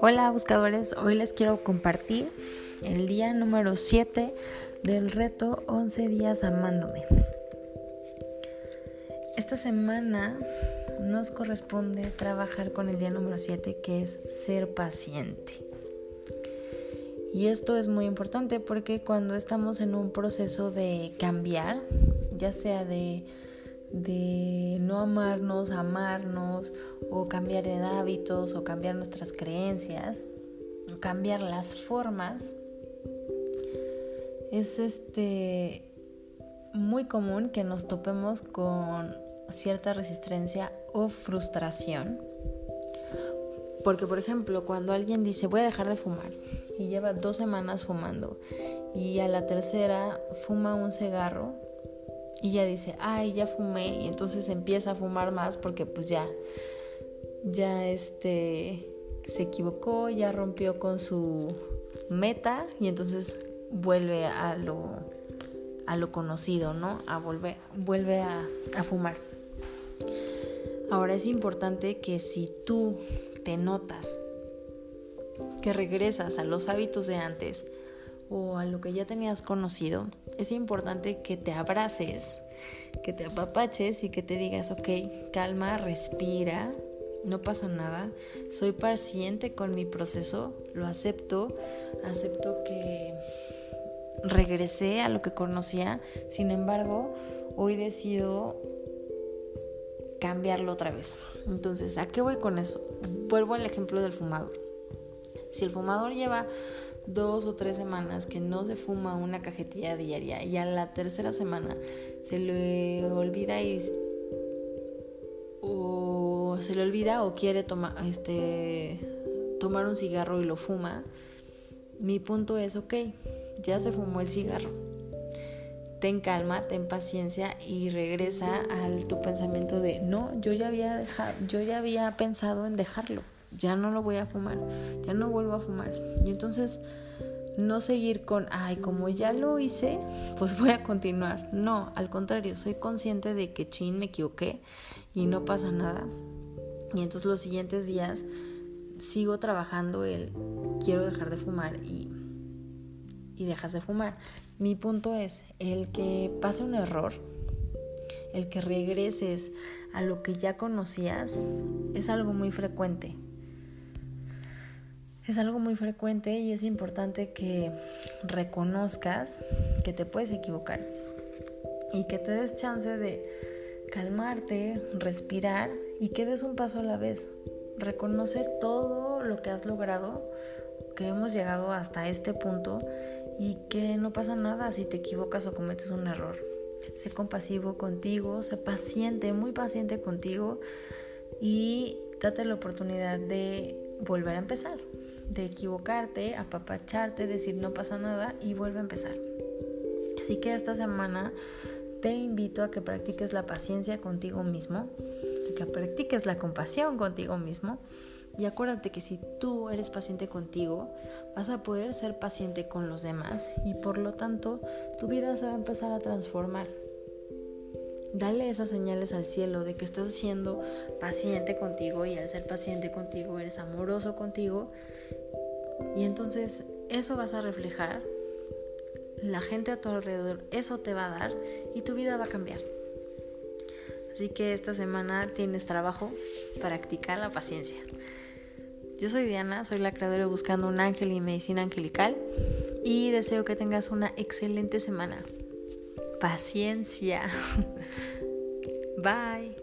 Hola buscadores, hoy les quiero compartir el día número 7 del reto 11 días amándome. Esta semana nos corresponde trabajar con el día número 7 que es ser paciente. Y esto es muy importante porque cuando estamos en un proceso de cambiar, ya sea de de no amarnos, amarnos, o cambiar de hábitos, o cambiar nuestras creencias, o cambiar las formas, es este muy común que nos topemos con cierta resistencia o frustración. Porque, por ejemplo, cuando alguien dice voy a dejar de fumar y lleva dos semanas fumando y a la tercera fuma un cigarro, y ya dice, ay, ya fumé y entonces empieza a fumar más porque pues ya, ya este, se equivocó, ya rompió con su meta y entonces vuelve a lo, a lo conocido, ¿no? A volver, vuelve a, a fumar. Ahora es importante que si tú te notas que regresas a los hábitos de antes, o a lo que ya tenías conocido, es importante que te abraces, que te apapaches y que te digas, ok, calma, respira, no pasa nada, soy paciente con mi proceso, lo acepto, acepto que regresé a lo que conocía, sin embargo, hoy decido cambiarlo otra vez. Entonces, ¿a qué voy con eso? Vuelvo al ejemplo del fumador. Si el fumador lleva dos o tres semanas que no se fuma una cajetilla diaria y a la tercera semana se le olvida y o se le olvida o quiere tomar este tomar un cigarro y lo fuma, mi punto es, ok, ya se fumó el cigarro. Ten calma, ten paciencia y regresa al tu pensamiento de, no, yo ya había dejado, yo ya había pensado en dejarlo ya no lo voy a fumar, ya no vuelvo a fumar. Y entonces no seguir con, ay, como ya lo hice, pues voy a continuar. No, al contrario, soy consciente de que chin me equivoqué y no pasa nada. Y entonces los siguientes días sigo trabajando el quiero dejar de fumar y, y dejas de fumar. Mi punto es el que pase un error, el que regreses a lo que ya conocías, es algo muy frecuente es algo muy frecuente y es importante que reconozcas que te puedes equivocar y que te des chance de calmarte, respirar y que des un paso a la vez. Reconoce todo lo que has logrado, que hemos llegado hasta este punto y que no pasa nada si te equivocas o cometes un error. Sé compasivo contigo, sé paciente, muy paciente contigo y date la oportunidad de volver a empezar de equivocarte, apapacharte, decir no pasa nada y vuelve a empezar. Así que esta semana te invito a que practiques la paciencia contigo mismo, que practiques la compasión contigo mismo y acuérdate que si tú eres paciente contigo, vas a poder ser paciente con los demás y por lo tanto tu vida se va a empezar a transformar. Dale esas señales al cielo de que estás siendo paciente contigo y al ser paciente contigo eres amoroso contigo. Y entonces eso vas a reflejar, la gente a tu alrededor eso te va a dar y tu vida va a cambiar. Así que esta semana tienes trabajo, practicar la paciencia. Yo soy Diana, soy la creadora de Buscando un Ángel y Medicina Angelical y deseo que tengas una excelente semana paciencia. Bye.